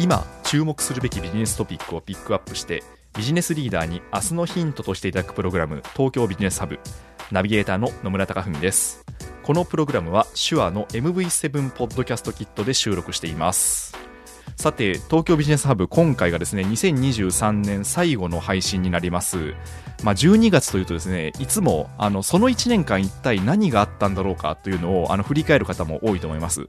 今注目するべきビジネストピックをピックアップしてビジネスリーダーに明日のヒントとしていただくプログラム東京ビジネスハブナビゲーターの野村貴文です。このプログラムは手話の MV7 ポッドキャストキットで収録しています。さて東京ビジネスハブ今回がですね2023年最後の配信になります。まあ、12月というとですねいつもあのその1年間一体何があったんだろうかというのをあの振り返る方も多いと思います。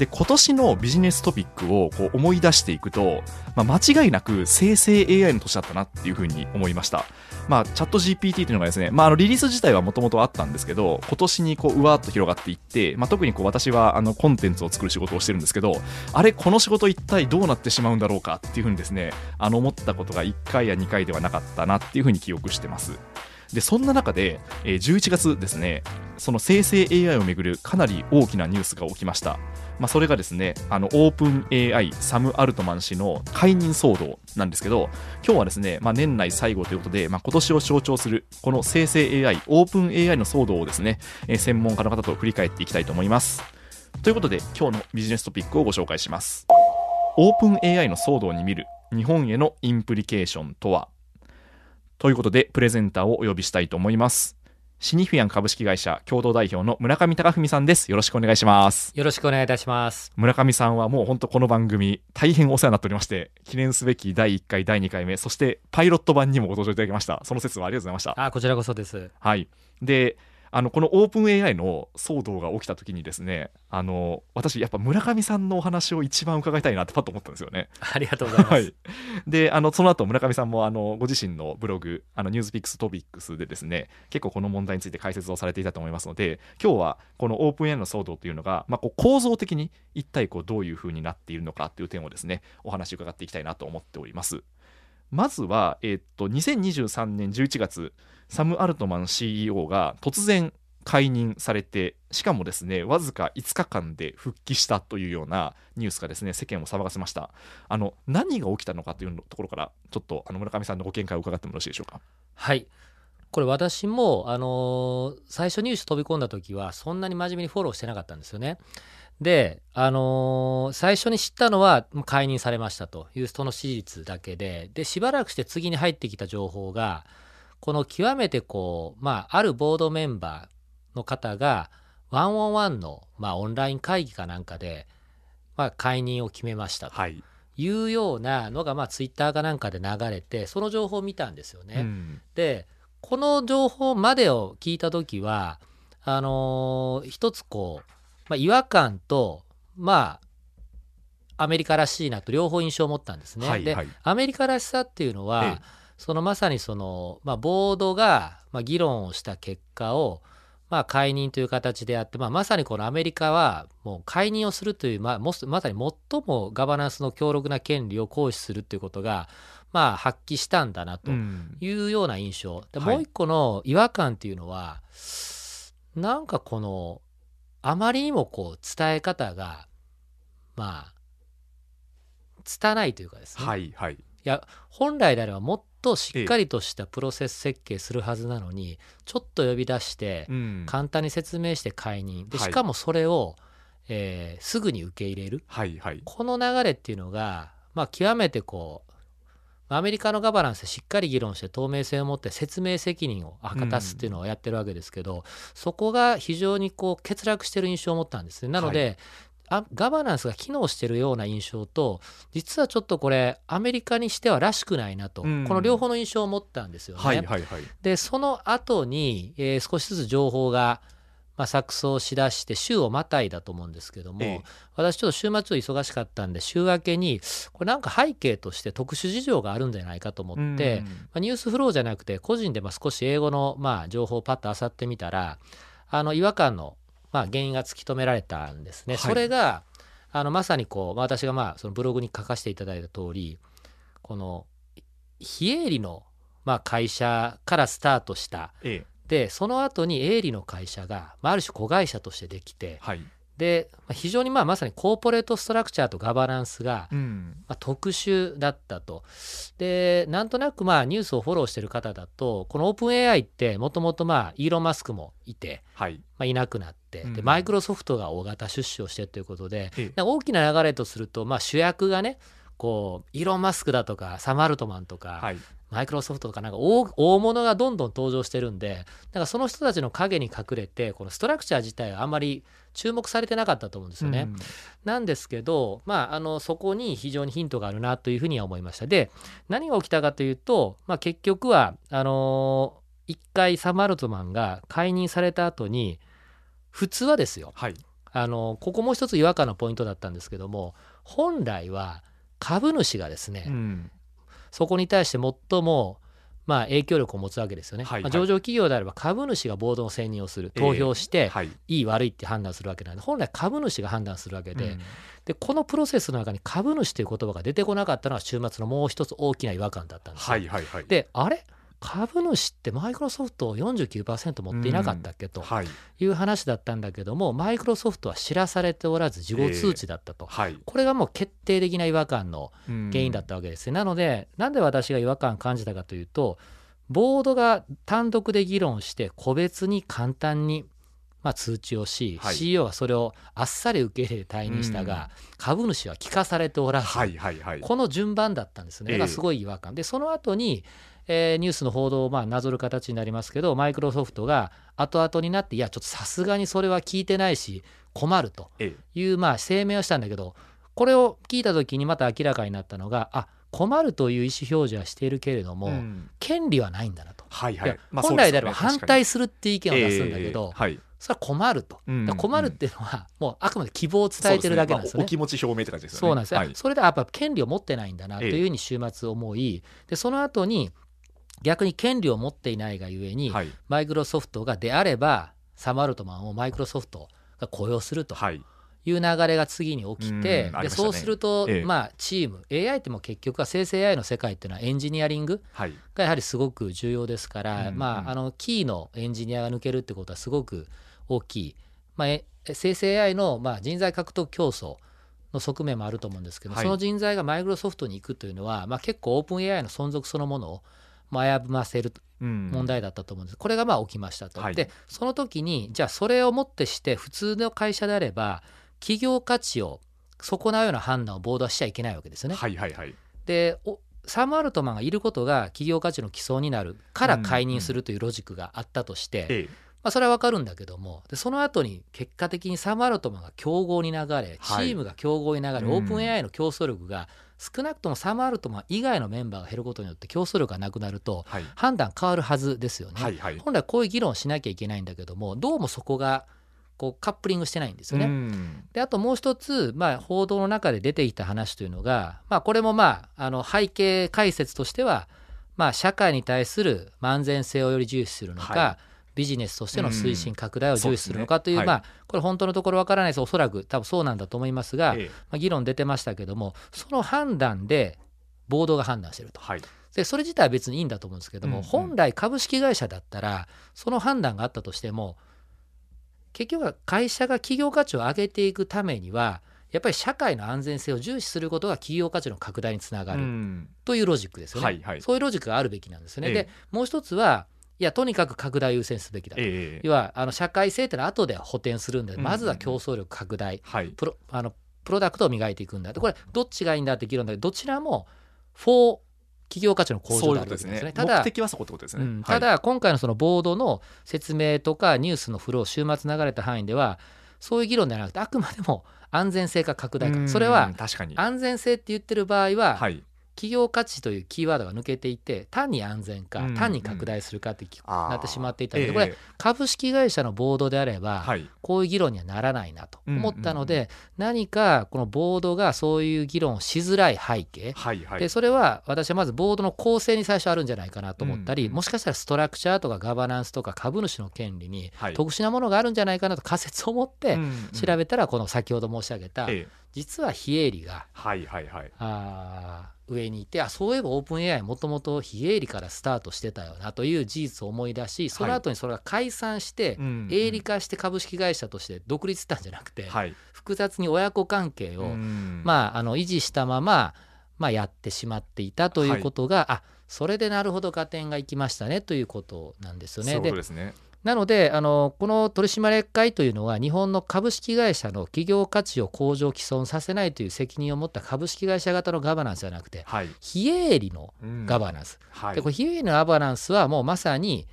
で今年のビジネストピックをこう思い出していくと、まあ、間違いなく生成 AI の年だったなっていうふうに思いましたまあ、チャット GPT というのがですね、まあ、あのリリース自体はもともとあったんですけど、今年にこううわーっと広がっていって、まあ、特にこう私はあのコンテンツを作る仕事をしてるんですけど、あれ、この仕事一体どうなってしまうんだろうかっていうふうにですね、あの思ったことが1回や2回ではなかったなっていうふうに記憶してます。でそんな中で、え、11月ですねその生成 AI をめぐるかなり大きなニュースが起きました、まあ、それがですねあのオープン AI サム・アルトマン氏の解任騒動なんですけど今日はですね、まあ、年内最後ということで、まあ、今年を象徴するこの生成 AI オープン AI の騒動をですね、えー、専門家の方と振り返っていきたいと思います。ということで今日のビジネストピックをご紹介します。オープン AI の騒動に見る日本へのインプリケーションとは？ということで、プレゼンターをお呼びしたいと思います。シニフィアン株式会社共同代表の村上隆文さんです。よろしくお願いします。よろしくお願いいたします。村上さんはもう本当この番組大変お世話になっておりまして、記念すべき第1回、第2回目、そしてパイロット版にもご登場いただきました。その説はありがとうございました。あ、こちらこそです。はい。で、あのこのオープン AI の騒動が起きた時にですねあの私やっぱ村上さんのお話を一番伺いたいなってパッと思ったんですよね。ありがとうございます。はい、であのその後村上さんもあのご自身のブログあのニュースピックストピックスでですね結構この問題について解説をされていたと思いますので今日はこのオープン AI の騒動というのが、まあ、こう構造的に一体こうどういうふうになっているのかっていう点をですねお話伺っていきたいなと思っております。まずは、え、っと2023年11月サム・アルトマン CEO が突然解任されてしかもですねわずか5日間で復帰したというようなニュースがですね世間を騒がせました。あの何が起きたのかというところからちょっとあの村上さんのご見解を伺ってもよろしいでしょうか？はい。これ私も、あのー、最初ニュース飛び込んだ時はそんなに真面目にフォローしてなかったんですよね。で、あのー、最初に知ったのは解任されましたと。いうその事実だけで。でしばらくして次に入ってきた情報がこの極めてこう、まあ、あるボードメンバーの方がワンオンワンの、まあ、オンライン会議かなんかで、まあ、解任を決めましたと。いうようなのが、まあ、ツイッターかなんかで流れてその情報を見たんですよね。うん、でこの情報までを聞いた時はあのー、一つこう、まあ、違和感とまあアメリカらしいなと両方印象を持ったんですね。はいはい、でアメリカらしさっていうのは、ええ、そのまさにその、まあ、ボードが、まあ、議論をした結果をまあ、解任という形であって、まあ、まさにこのアメリカはもう解任をするという、まあ、まさに最もガバナンスの強力な権利を行使するということが、まあ、発揮したんだなというような印象、うん、もう一個の違和感っていうのは、はい、なんかこのあまりにもこう伝え方がまあ拙いというかですね、はいはい、いや本来であればもっとしっかりとしたプロセス設計するはずなのにちょっと呼び出して簡単に説明して解任。でしかもそれを、えー、すぐに受け入れる、はいはい、この流れっていうのが、まあ、極めてこうアメリカのガバナンスでしっかり議論して透明性を持って説明責任を果たすっていうのをやってるわけですけど、うん、そこが非常にこう欠落してる印象を持ったんですね。なので、あガバナンスが機能してるような印象と実はちょっとこれアメリカにしてはらしくないなと、うん、この両方の印象を持ったんですよね。はいはいはい、でその後に、えー、少しずつ情報が、まあ、錯綜しだして週をまたいだと思うんですけども、ええ、私ちょっと週末忙しかったんで週明けにこれなんか背景として特殊事情があるんじゃないかと思って、うん、まあ、ニュースフローじゃなくて個人でまあ少し英語のまあ情報をパッと漁ってみたらあの違和感のまあ、原因が突き止められたんですね。はい。それがあのまさにこう、まあ、私がまあそのブログに書かせていただいた通りこの非営利のまあ会社からスタートしたええでその後に営利の会社が、まあ、ある種子会社としてできてはい。でまあ非常にまあまさにコーポレートストラクチャーとガバナンスがうん。まあ、特殊だったと。で、なんとなくまあニュースをフォローしてる方だと、このオープン AI ってもともとまあイーロン・マスクもいて、はい。まあ、いなくなって、でうん。マイクロソフトが大型出資をしてということで大きな流れとすると、まあ、主役がね、こうイーロン・マスクだとかサム・アルトマンとか、はいマイクロソフトとかなんか大大物がどんどん登場してるんで、だからその人たちの陰に隠れて、このストラクチャー自体はあんまり注目されてなかったと思うんですよね。うんなんですけど、まあ、あのそこに非常にヒントがあるなというふうには思いました。で何が起きたかというと、まあ、結局はあのー一回サム・アルトマンが解任された後に普通はですよはいあのここもう一つ違和感のポイントだったんですけども本来は株主がですね、うんそこに対して最もまあ影響力を持つわけですよね、はいまあ上場企業であれば株主がボードの選任をする投票して、はい。いい悪いって判断するわけなんで本来株主が判断するわけで、うん。でこのプロセスの中に株主という言葉が出てこなかったのは週末のもう一つ大きな違和感だったんですよ。はいはいはい。であれ株主ってマイクロソフトを49%持っていなかったっけとはい。いう話だったんだけどもマイクロソフトは知らされておらず事後通知だったと、はい。これがもう決定的な違和感の原因だったわけですね、なのでなんで私が違和感を感じたかというとボードが単独で議論して個別に簡単にまあ通知をし、はい。CEO がそれをあっさり受け入れて退任したが、株主は聞かされておらず、はいはいはい。この順番だったんですね。だからすごい違和感。で、その後に、えーニュースの報道をまあなぞる形になりますけど、マイクロソフトが後々になって、いや、ちょっとさすがにそれは聞いてないし、困るとええ。いうまあ声明をしたんだけど、これを聞いた時にまた明らかになったのが、あ困るという意思表示はしているけれども、うん。権利はないんだなと。はいはい。まあ本来であれば反対するっていう意見を出すんだけえどえ、はい。それは困ると。うん。困るっていうのは、もうあくまで希望を伝えてるだけなんですよね。そう。まあお気持ち表明って感じですよね。そうなんです。よ、はいそれでやっぱ権利を持ってないんだなというふうに週末思い、でその後に逆に権利を持っていないがゆえに、はい。マイクロソフトがであればサム・アルトマンをマイクロソフトが雇用するとはい。いう流れが次に起きて、でそうすると、ええ。まあ、チーム AI ってもう結局は生成 AI の世界っていうのはエンジニアリングはい。がやはりすごく重要ですから、うんまあ、あのキーのエンジニアが抜けるってことはすごく大きい、まあ、え生成 AI のまあ人材獲得競争の側面もあると思うんですけど、はい。その人材がマイクロソフトに行くというのは、まあ、結構オープン AI の存続そのものをまあ危ぶませるうん。問題だったと思うんです、これがまあ起きましたと。はい。でその時にじゃあそれをもってして普通の会社であれば企業価値を損なうような判断をボードはしちゃいけないわけですよね。はいはいはい。でおサム・アルトマンがいることが企業価値の基礎になるから解任するというロジックがあったとして、ええ。まあ、それはわかるんだけどもでその後に結果的にサム・アルトマンが競合に流れチはい。ームが競合に流れ、うん。オープン AI の競争力が少なくともサム・アルトマン以外のメンバーが減ることによって競争力がなくなるとはい判断変わるはずですよね。はいはい本来こういう議論をしなきゃいけないんだけどもどうもそこがこうカップリングしてないんですよね。うんであともう一つ、まあ、報道の中で出てきた話というのが、まあ、これもまああの背景解説としては、まあ、社会に対する万全性をより重視するのか、はビジネスとしての推進拡大を重視するのかという,、そうですね。まあ、これ本当のところわからないです。おそらく多分そうなんだと思いますが、ええ。まあ、議論出てましたけどもその判断でボードが判断してると。はい。でそれ自体は別にいいんだと思うんですけども、うんうん。本来株式会社だったらその判断があったとしても結局は会社が企業価値を上げていくためにはやっぱり社会の安全性を重視することが企業価値の拡大につながるうん。というロジックですよね。はいはい。そういうロジックがあるべきなんですよね。ええ。でもう一つはいやとにかく拡大優先すべきだと。ええ。要はあの社会性ってのは後で補填するんで、うんまずは競争力拡大。はい。プロあのプロダクトを磨いていくんだ。ってこれどっちがいいんだって議論だけどどちらもフォー企業価値の向上であるわですねですね。ただ目的はそこってことですね、うん、はい。ただ今回のそのボードの説明とかニュースのフロー週末流れた範囲ではそういう議論ではなくてあくまでも安全性か拡大うんかそれは確かに。安全性って言ってる場合ははい企業価値というキーワードが抜けていて単に安全かうん単に拡大するかってなってしまっていたので、ええこれ株式会社のボードであれば、はい。こういう議論にはならないなと思ったので、うんうん何かこのボードがそういう議論をしづらい背景、はいはい。でそれは私はまずボードの構成に最初あるんじゃないかなと思ったり、うんうん。もしかしたらストラクチャーとかガバナンスとか株主の権利にはい。特殊なものがあるんじゃないかなと仮説を持って調べたらこの先ほど申し上げたええ実は非営利がはいはいはい。あー上にいてあそういえばオープン AI もともと非営利からスタートしてたよなという事実を思い出しその後にそれが解散して営利化して株式会社として独立したんじゃなくてはい。複雑に親子関係をうん。まあ、あの維持したまま、まあ、やってしまっていたということが、あそれでなるほど合点がいきましたねということなんですよね。そうですねなのであのこの取締役会というのは日本の株式会社の企業価値を向上毀損させないという責任を持った株式会社型のガバナンスじゃなくてはい。非営利のガバナナンス、はい。でこれ非営利のガバナンスはもうまさに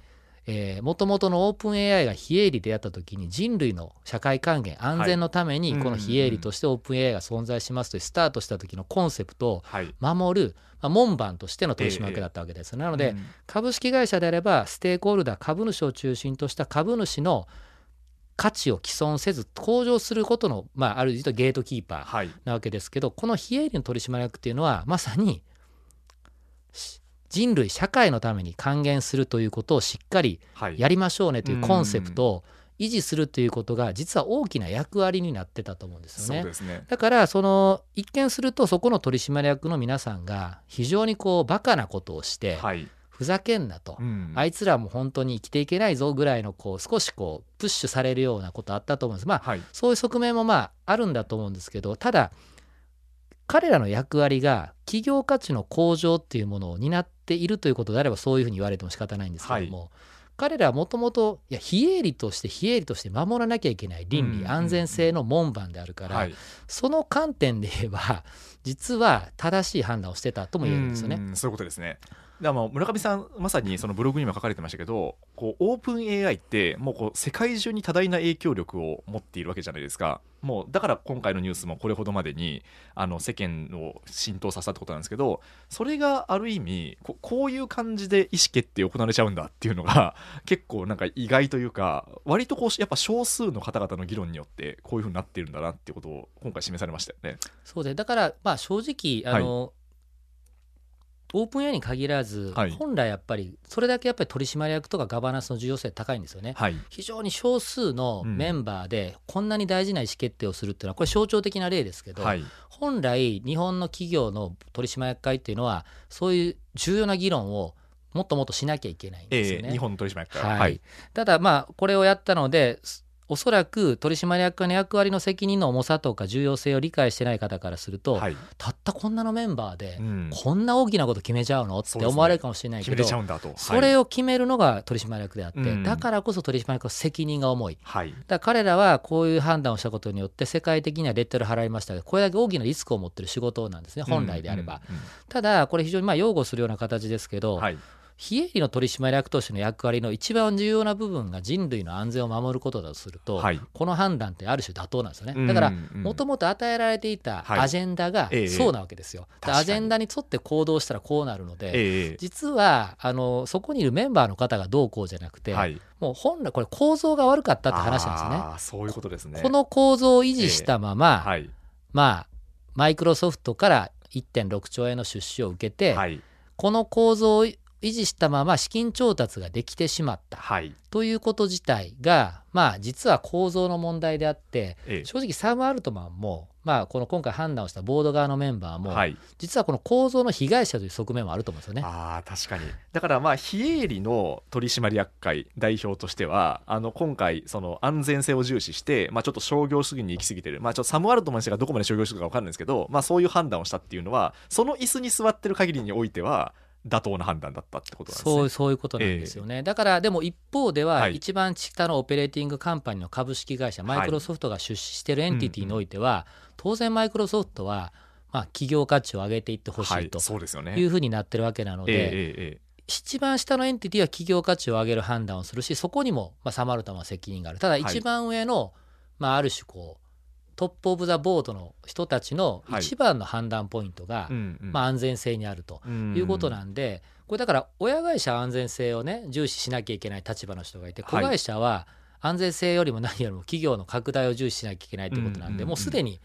もともとのオープン AI が非営利でやった時に人類の社会還元安全のためにはい。この非営利としてオープン AI が存在しますというスタートした時のコンセプトをはい。守る、まあ、門番としての取締役だったわけです。なので、うん。株式会社であればステークホルダー株主を中心とした株主の価値を毀損せず向上することの、まあ、ある意味とゲートキーパーはい。なわけですけどこの非営利の取締役っていうのはまさにし人類社会のために還元するということをしっかりはい。やりましょうねというコンセプトを維持するということが実は大きな役割になってたと思うんですよそうね。ですね。だからその一見するとそこの取締役の皆さんが非常にこうバカなことをしてはい。ふざけんなと、うん。あいつらも本当に生きていけないぞぐらいのこう少しこうプッシュされるようなことあったと思うんです。まあはい。そういう側面もまああるんだと思うんですけどただ彼らの役割が企業価値の向上っていうものを担っているということであればそういうふうに言われても仕方ないんですけども、彼らはもともといや非営利として非営利として守らなきゃいけない倫理安全性の門番であるから、はいその観点で言えば実は正しい判断をしてたとも言えるんですよね。うんそういうことですね。でも村上さんまさにそのブログにも書かれてましたけどこうオープン AI ってもうこう世界中に多大な影響力を持っているわけじゃないですかもうだから今回のニュースもこれほどまでにあの世間を浸透させたってことなんですけどそれがある意味ここういう感じで意思決定行われちゃうんだっていうのが 結構なんか意外というか割とこうやっぱ少数の方々の議論によってこういうふうになっているんだなっていうことを今回示されましたよね。そうでだからまあ正直あの、オープン AI に限らず、はい。本来やっぱりそれだけやっぱり取締役とかガバナンスの重要性高いんですよね。はい、非常に少数のメンバーでこんなに大事な意思決定をするっていうのはこれ象徴的な例ですけど、はい。本来日本の企業の取締役会っていうのはそういう重要な議論をもっともっとしなきゃいけないんですよね。えー日本取締役会は。い。ただまあこれをやったのですおそらく取締役会の役割の責任の重さとか重要性を理解してない方からすると、はい。たったこんなのメンバーでうん。こんな大きなこと決めちゃうの？って思われるかもしれないけど。それを、を決めるのが取締役であって、うん。だからこそ取締役の責任が重い。はい、だから彼らはこういう判断をしたことによって世界的にはレッテル払いましたがこれだけ大きなリスクを持ってる仕事なんですね本来であれば、うんうんただこれ非常にまあ擁護するような形ですけど、うんはい、非営利の取締役としての役割の一番重要な部分が人類の安全を守ることだとすると、はい。この判断ってある種妥当なんですよねだからもともと与えられていたはい。アジェンダがええそうなわけですよ、確かに。アジェンダに沿って行動したらこうなるので、ええ。実はあのそこにいるメンバーの方がどうこうじゃなくて、はい、もう本来これ構造が悪かったって話なんですよね。そういうことですね。この構造を維持したまま、はい、まあマイクロソフトから1.6兆円の出資を受けて、はい、この構造を維持したまま資金調達ができてしまった。はい、ということ自体がまあ実は構造の問題であってええ。正直サム・アルトマンもまあこの今回判断をしたボード側のメンバーも、はい、実はこの構造の被害者という側面もあると思うんですよね。あー確かに。だからまあ非営利の取締役会代表としてはあの今回その安全性を重視して、まあ、ちょっと商業主義に行き過ぎてる、まあ、ちょっとサム・アルトマン氏がどこまで商業主義か分かんないんですけど、まあ、そういう判断をしたっていうのはその椅子に座ってる限りにおいては妥当な判断だったってことなんですね。そうそういうことなんですよね、だからでも一方では、はい。一番下の operating company の株式会社、マイクロソフトが出資している entity においては、当然マイクロソフトは、まあ、企業価値を上げていってほしはいいとそうですよね。いうふうになってるわけなので、えええええ一番下の entity は企業価値を上げる判断をするしそこにも、まあ、サム・アルトマンは責任がある。ただい。一番上の、まあ、ある種こう top of the board の人たちのはい。一番の判断ポイントが、まあ、安全性にあるということなんで、これだから親会社は安全性をね重視しなきゃいけない立場の人がいて子はい。会社は安全性よりも何よりも企業の拡大を重視しなきゃいけないということなんで、もうすでに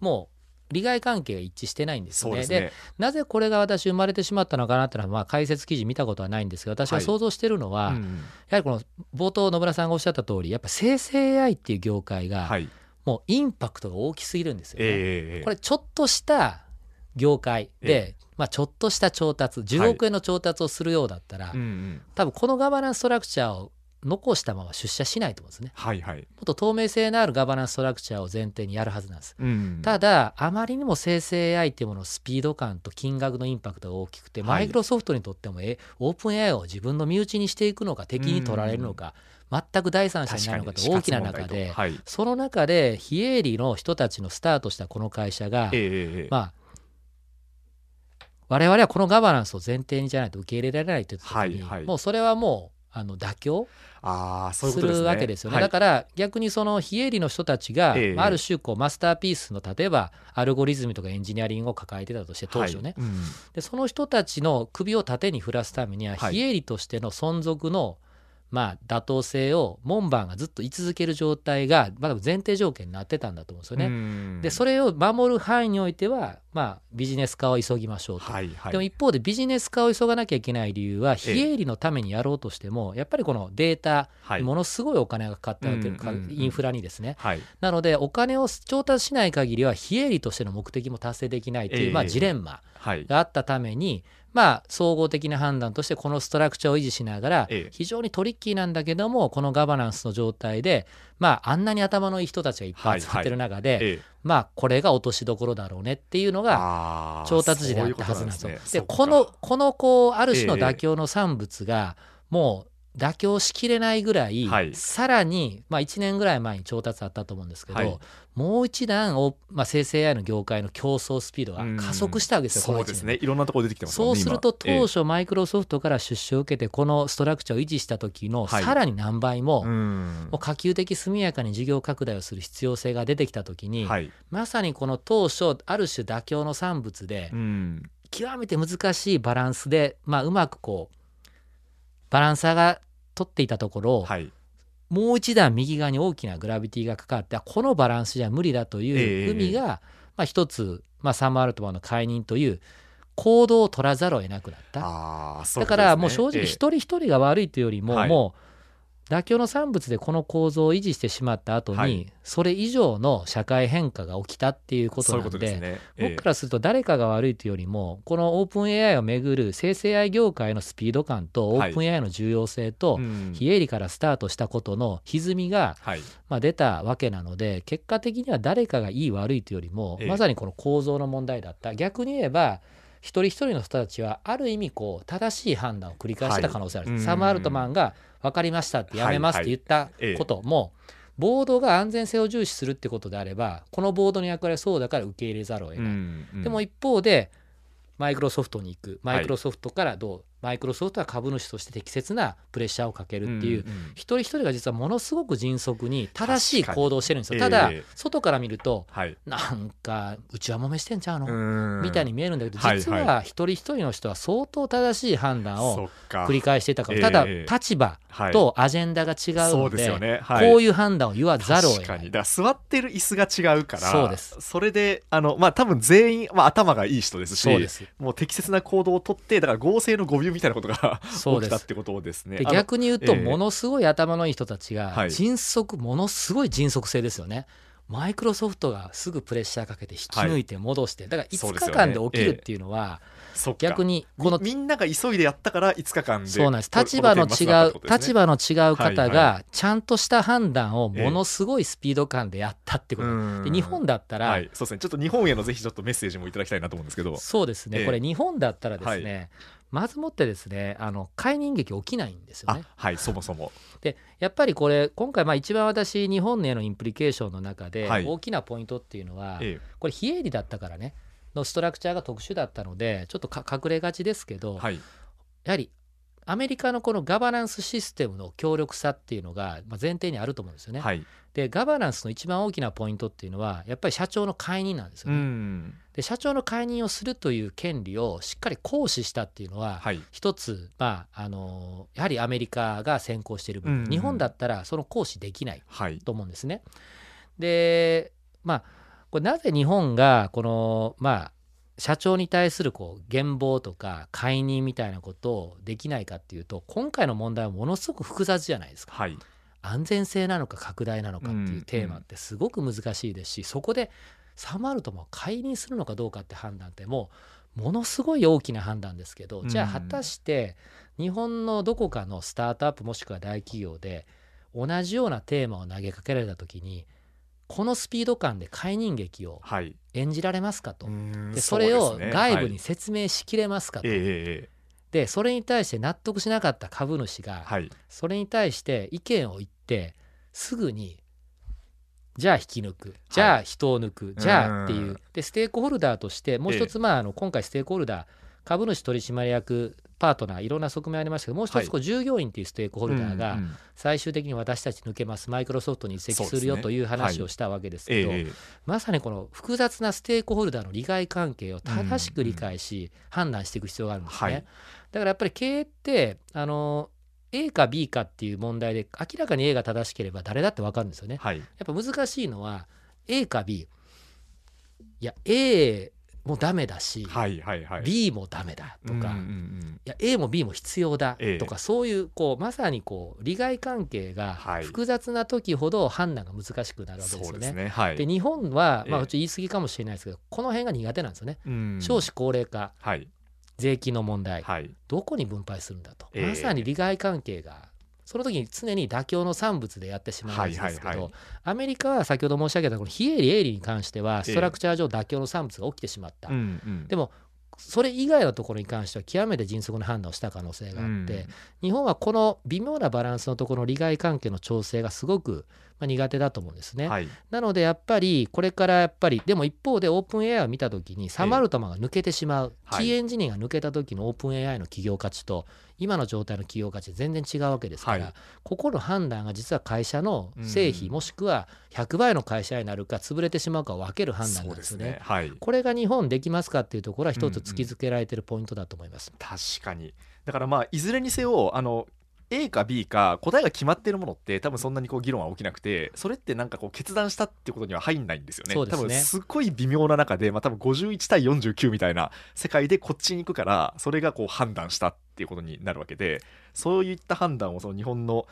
もう利害関係が一致してないんですよね。ですね。なぜこれが私生まれてしまったのかなっていうのは、まあ、解説記事見たことはないんですが私がはい。想像してるのは、うんやはりこの冒頭野村さんがおっしゃった通りやっぱ生成 AI っていう業界がはいもうインパクトが大きすぎるんですよね。ええこれちょっとした業界で、まあ、ちょっとした調達10億円の調達をするようだったら、うんうん。多分このガバナンスストラクチャーを残したまま出社しないと思うんですね。はいはい。もっと透明性のあるガバナンスストラクチャーを前提にやるはずなんです。うんただあまりにも生成 AI っていうもののスピード感と金額のインパクトが大きくて、はい。マイクロソフトにとってもえオープン AI を自分の身内にしていくのか敵に取られるのか、全く第三者になるのかと大きな中で、はい。その中で非営利の人たちのスタートしたこの会社が、ええええまあ我々はこのガバナンスを前提にじゃないと受け入れられないという時に、はいはい。もうそれはもうあの妥協するわけですよね。はい。だから逆にその非営利の人たちが、ええまあある種こうマスターピースの例えばアルゴリズムとかエンジニアリングを抱えてたとして当初ね、はいうん。でその人たちの首を縦に振らすためにははい。非営利としての存続の、まあ、妥当性を門番がずっと居続ける状態が、まあ、前提条件になってたんだと思うんですよね。うん。でそれを守る範囲においては、まあ、ビジネス化を急ぎましょうと。はいはい。でも一方でビジネス化を急がなきゃいけない理由は非営利のためにやろうとしてもやっぱりこのデータはい。ものすごいお金がかかってわけうインフラにですね。はい。なのでお金を調達しない限りは非営利としての目的も達成できないという、ええ。まあ、ジレンマはい。があったためにまあ総合的な判断としてこのストラクチャーを維持しながらええ。非常にトリッキーなんだけどもこのガバナンスの状態でまああんなに頭のいい人たちがいっぱい集まってる中で、ええ。まあこれが落としどころだろうねっていうのが調達時であったはずなんですよ。でこのこのこうある種のええ。妥協の産物がもう妥協しきれないぐらい、はい。さらに、まあ、1年ぐらい前に調達あったと思うんですけど、はい。もう一段お、まあ、生成 AI の業界の競争スピードが加速したわけですよ、そうですね。いろんなところ出てきてますねそうすると今当初マイクロソフトから出資を受けてこのストラクチャーを維持した時のはい。さらに何倍も,、ええうん。もう可及的速やかに事業拡大をする必要性が出てきた時に、はい。まさにこの当初ある種妥協の産物で、うん。極めて難しいバランスで、まあ、うまくこうバランサーが取っていたところ、はい。もう一段右側に大きなグラビティがかかってあこのバランスじゃ無理だとえいえう意味が、まあ、一つ、まあ、サム・アルトマンの解任という行動を取らざるを得なくなった。ああそね。だからもう正直ええ。一人一人が悪いというよりも、はい。もう妥協の産物でこの構造を維持してしまった後に、はい。それ以上の社会変化が起きたっていうことなんでね。ええ。僕からすると誰かが悪いというよりもこのオープン AI をめぐる生成 AI 業界のスピード感とオはい。ープン AI の重要性とうん。非営利からスタートしたことの歪みがはいまあ出たわけなので結果的には誰かがいい悪いというよりもええ。まさにこの構造の問題だった。逆に言えば一人一人の人たちはある意味こう正しい判断を繰り返した可能性ある、はい。サム・アルトマンが分かりましたってやめますって言ったええことも、ボードが安全性を重視するってことであればこのボードの役割はそうだから受け入れざるを得ない、うんうん。でも一方でマイクロソフトに行く。マイクロソフトからどう、マイクロソフトは株主として適切なプレッシャーをかけるっていう、んん一人一人が実はものすごく迅速に正しい行動をしてるんですよ。ええただ、ええ。外から見るとはい。なんかうちはもめしてんちゃうの、うん。みたいに見えるんだけどはい実は一人一人の人は相当正しい判断を繰り返していたからええただええ。立場はいとアジェンダが違うのでよね。はい。こういう判断を言わざるを得ない。確かに。だ座ってる椅子が違うからそうです。それであのまあ多分全員、まあ、頭がいい人ですしそうです。もう適切な行動をとってだから合成の誤謬みたいなことが 起きたってことですね。逆に言うとええ。ものすごい頭のいい人たちがはい。迅速ものすごい迅速性ですよね。マイクロソフトがすぐプレッシャーかけて引き抜いて戻して、だから5日間で起きるっていうのは逆にこのみみんなが急いでやったから5日間でそうなんです。こ立場の違うね立場の違う方はいはがちゃんとした判断をものすごいスピード感でやったってこと、うんで日本だったら、はい、そうですね。ちょっと日本へのぜひちょっとメッセージもいただきたいなと思うんですけど。そうですね、ええ。これ日本だったらですね、まずもってですねあの解任劇起きないんですよあね。はい。そもそも。でやっぱりこれ今回まあ一番私日本へのインプリケーションの中ではい。大きなポイントっていうのは、え。これ非営利だったからねのストラクチャーが特殊だったのでちょっとか隠れがちですけど、えはいやはりアメリカのこのガバナンスシステムの強力さっていうのがまあ前提にあると思うんですよね。はいでガバナンスの一番大きなポイントっていうのはやっぱり社長の解任なんですようね。んで社長の解任をするという権利をしっかり行使したっていうのは、はい一つ、まあ、あのやはりアメリカが先行している部分、うんうん日本だったらその行使できないはいと思うんですね。でまあこれなぜ日本がこのまあ社長に対するこう減俸とか解任みたいなことをできないかっていうと今回の問題はものすごく複雑じゃないですか。はい。安全性なのか拡大なのかってうんいうテーマってすごく難しいですし、そこでサマルトも解任するのかどうかって判断ってもうものすごい大きな判断ですけど、じゃあ果たして日本のどこかのスタートアップもしくは大企業で同じようなテーマを投げかけられた時にこのスピード感で解任劇をはい。演じられますかと。うんでそれを外部にはい。説明しきれますかと、でそれに対して納得しなかった株主がえはい。それに対して意見を言ってすぐにじゃあ引き抜くじゃあ人を抜く、じゃあっていう。うんでステークホルダーとしてもう一つ、まあ、あの今回ステークホルダー株主取締役パートナーいろんな側面ありましたけどもう一はいつこう従業員っていうステークホルダーが最終的に私たち抜けますマイクロソフトに移籍するよという話をしたわけですけど、まさにこの複雑なステークホルダーの利害関係を正しく理解し、判断していく必要があるんですね。はい。だからやっぱり経営ってあの A か B かっていう問題で明らかに A が正しければ誰だって分かるんですよね。はい。やっぱ難しいのは A か B いや A もダメだし、はいはいはい。B もダメだとか、うんうんいうん。や A も B も必要だええ。とか、そういうこうまさにこう利害関係がはい。複雑な時ほど判断が難しくなるわけですよね。ですね。はい。で日本は、まあ、ええ。ちょっと言い過ぎかもしれないですけど、この辺が苦手なんですよね。うん。少子高齢化、はい。税金の問題、はい。どこに分配するんだと、ええ。まさに利害関係が、その時に常に妥協の産物でやってしまうんですけど、アメリカは先ほど申し上げたこの非営利、営利に関しては、ストラクチャー上、妥協の産物が起きてしまった。でもそれ以外のところに関しては極めて迅速な判断をした可能性があって、うん。日本はこの微妙なバランスのところの利害関係の調整がすごくまあ苦手だと思うんですね。はい。なのでやっぱりこれからやっぱりでも一方でオープン AI を見た時にサマルタマが抜けてしまう、はい。キーエンジニアが抜けた時のオープン AI の企業価値と今の状態の企業価値全然違うわけですから、はい。ここの判断が実は会社の成否、うんもしくは100倍の会社になるか潰れてしまうかを分ける判断なんでよね。ね。はい。これが日本できますかっていうところは一つうんうん。突きつけられてるポイントだと思います。確かに。だからまあいずれにせよあの A か B か答えが決まってるものって多分そんなにこう議論は起きなくてそれってなんかこう決断したっていうことには入んないんですよね。そうですね。多分すっごい微妙な中で、まあ、多分51対49みたいな世界でこっちに行くからそれがこう判断したっていうことになるわけでそういった判断をその日本の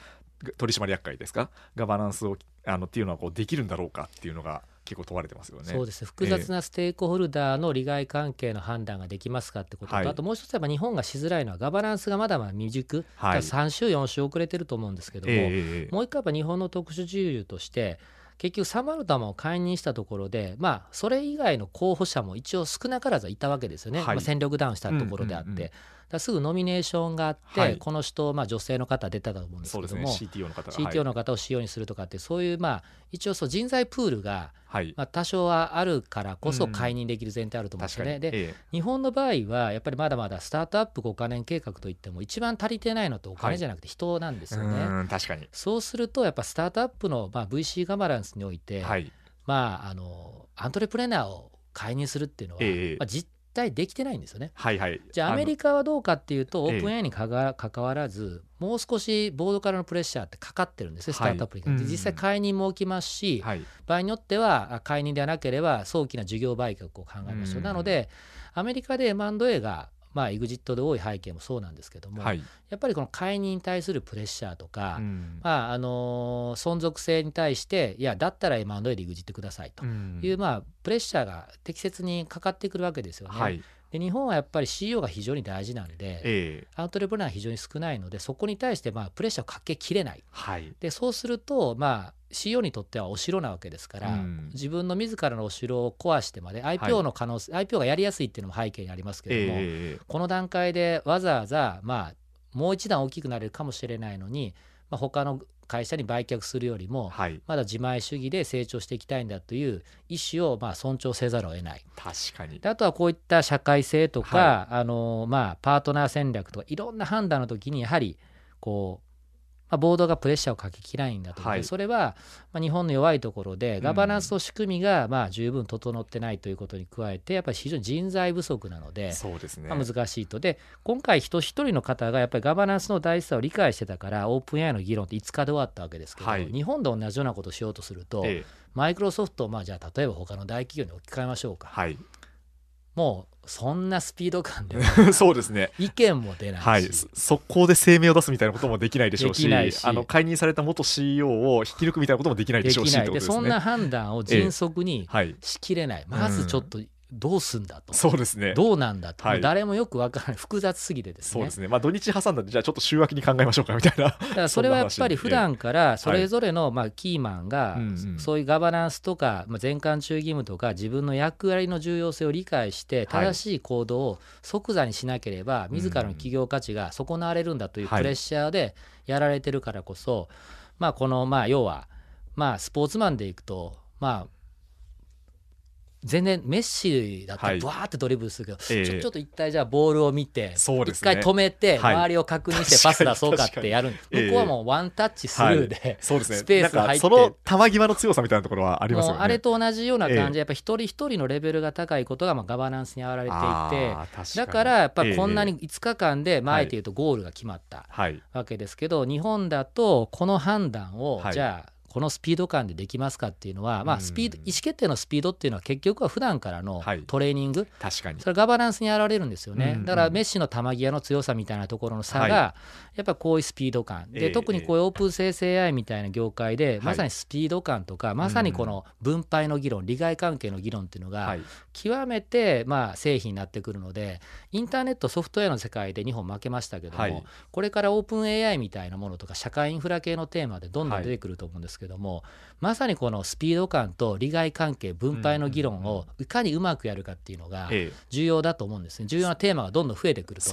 取締役会ですか？ガバナンスをあのっていうのはこうできるんだろうかっていうのが結構問われてますよね。そうですね。複雑なステークホルダーの利害関係の判断ができますかってことと、はい。あともう一つやっぱ日本がしづらいのはガバナンスがまだまだ未熟、はい。3週4週遅れてると思うんですけども、ええええ。もう一回やっぱ日本の特殊自由として結局サマルタマを解任したところでまあそれ以外の候補者も一応少なからずいたわけですよね、はい。まあ、戦力ダウンしたところであって、うんうんうん。だすぐノミネーションがあって、はい。この人、まあ、女性の方出てたと思うんですけども、ね。CTO の方が CTO の方を CEO にするとかってそういうまあ一応そう人材プールがはい、はいまあ、多少はあるからこそうん。解任できる前提あると思うんですよね。で確かに。ええ。日本の場合はやっぱりまだまだスタートアップ5カ年計画といっても一番足りてないのってお金じゃなくて人なんですよね。確かに。そうするとやっぱスタートアップのまあ VC ガバナンスにおいて、はい。まああのアントレプレナーを介入するっていうのは、ええ。まあ、実態できてないんですよね。はいはい。じゃあアメリカはどうかっていうとオえ。えープン AI にかが関わらずもう少しボードからのプレッシャーってかかってるんですねスタートアップに、はい実際解任も起きますし、はい。場合によってはあ解任ではなければ早期な事業売却を考えましょう、うん。なのでアメリカで M&A がまあ、エグジットで多い背景もそうなんですけども、はい。やっぱりこの解任に対するプレッシャーとか、うん。まああのー存続性に対していやだったら M&A でエグジットくださいとうん。いう、まあ、プレッシャーが適切にかかってくるわけですよね。はいで日本はやっぱり CEO が非常に大事なんで、ええ。アウトレプレナーが非常に少ないのでそこに対してまあプレッシャーをかけきれない。はい。でそうするとまあ CEO にとってはお城なわけですから、うん。自分の自らのお城を壊してまで IPO の可能性、IPO がやりやすいっていうのも背景にありますけれども、ええ。この段階でわざわざまあもう一段大きくなれるかもしれないのに、まあ、他の会社に売却するよりも、はい。まだ自前主義で成長していきたいんだという意思をまあ尊重せざるを得ない。確かに。であとはこういった社会性とか、はあのまあ、パートナー戦略とかいろんな判断の時にやはりこう、まあ、ボードがプレッシャーをかけきらないんだと思って、はい。それは、まあ、日本の弱いところでガバナンスの仕組みがまあ十分整ってないということに加えてやっぱり非常に人材不足なので。そうですね。まあ、難しいと。で今回人一人の方がやっぱりガバナンスの大事さを理解してたからオープン AI の議論って5日で終わったわけですけど、はい。日本で同じようなことをしようとすると、ええ。マイクロソフトをまあじゃあ例えば他の大企業に置き換えましょうか、はいもうそんなスピード感で そうですね。意見も出ないし、はい、そ速攻で声明を出すみたいなこともできないでしょうしできないし。あの解任された元 CEO を引き抜くみたいなこともできないででしょうしきない。でねそんな判断を迅速にはい。しきれない、まずちょっとどうすんだと、そうですね。どうなんだと、はい。もう誰もよくわからない。複雑すぎてですね。そうですね。まあ土日挟んだんでじゃあちょっと週明けに考えましょうかみたいな。だからそれはやっぱり普段からそれぞれのまあキーマンがそういうガバナンスとかまあ全館中義務とか自分の役割の重要性を理解してはい。正しい行動を即座にしなければ自らの企業価値が損なわれるんだというはい。プレッシャーでやられてるからこそまあこのまあ要はまあスポーツマンでいくとまあ全然メッシだったはい。らブワーってドリブルするけど、ええ。ちょちょっと一回じゃあボールを見てそうですね。一回止めてはい。周りを確認してパス出そうかってやる、確かに。向こうはもうワンタッチスルーで、そうですね。スペース入ってその球際の強さみたいなところはありますよね。あれと同じような感じ。えでやっぱ一人一人のレベルが高いことがまあガバナンスに現れていてだからやっぱりこんなえに5日間でまあはいうとゴールが決まったはい。わけですけど日本だとこの判断をはい。じゃあこのスピード感でできますかっていうのは、まうん。あ、スピード意思決定のスピードっていうのは結局は普段からのはい。トレーニング、確かに。それガバナンスに現れるんですよね、だからメッシの球際の強さみたいなところの差が、はいやっぱこういうスピード感。で、ええ特にこういうオープン生成 AI みたいな業界で、まさにスピード感とか、まさにこの分配の議論利害関係の議論っていうのが、はい。極めてまあ製品になってくるのでインターネットソフトウェアの世界で日本負けましたけども、はい。これからオープン AI みたいなものとか社会インフラ系のテーマでどんどん出てくると思うんですけども、まさにこのスピード感と利害関係分配の議論をいかにうまくやるかっていうのがええ。重要だと思うんですね。重要なテーマがどんどん増えてくると、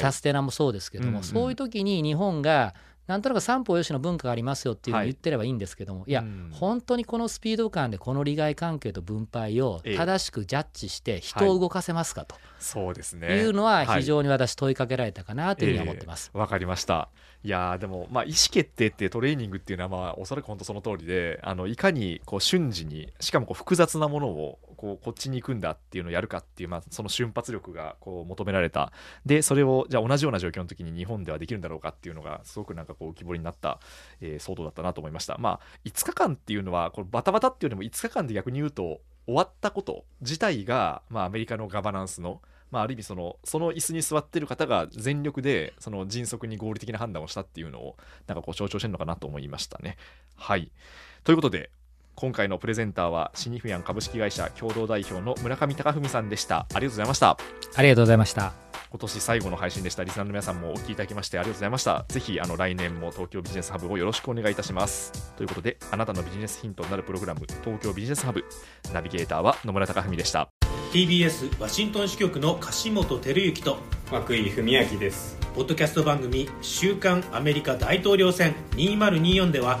サステナもそうですけども、そういう時に日本がなんとなく三方よしの文化がありますよっていうのを言ってればいいんですけども、い、や、うん。本当にこのスピード感でこの利害関係と分配をええ正しくジャッジして人を動かせますかとそうですね。いうのは非に常に私問いかけられたかなというふうには思ってます。わ、かりました。いやでも、まあ、意思決定ってトレーニングっていうのは、まあ、おそらく本当その通りで、あのいかにこう瞬時に、しかもこう複雑なものをこうこっちに行くんだっていうのをやるかっていう、まあ、その瞬発力がこう求められた。で、それをじゃあ同じような状況の時に日本ではできるんだろうかっていうのが、すごくなんかこう浮き彫りになった、えー騒動だったなと思いました。まあ、5日間っていうのは、これバタバタっていうよりも5日間で逆に言うと、終わったこと自体が、まあ、アメリカのガバナンスのまあ、ある意味そのその椅子に座ってる方が全力でその迅速に合理的な判断をしたっていうのをなんかこう象徴してるのかなと思いましたね。はいということで今回のプレゼンターはシニフィアン株式会社共同代表の村上隆文さんでした。ありがとうございました。ありがとうございました。今年最後の配信でした。リスナーの皆さんもお聞きいただきましてありがとうございました。ぜひあの来年も東京ビジネスハブをよろしくお願いいたします。ということであなたのビジネスヒントになるプログラム東京ビジネスハブナビゲーターは野村隆文でした。TBS ワシントン支局の樫本照之と涌井文明です。ポッドキャスト番組「週刊アメリカ大統領選2024」では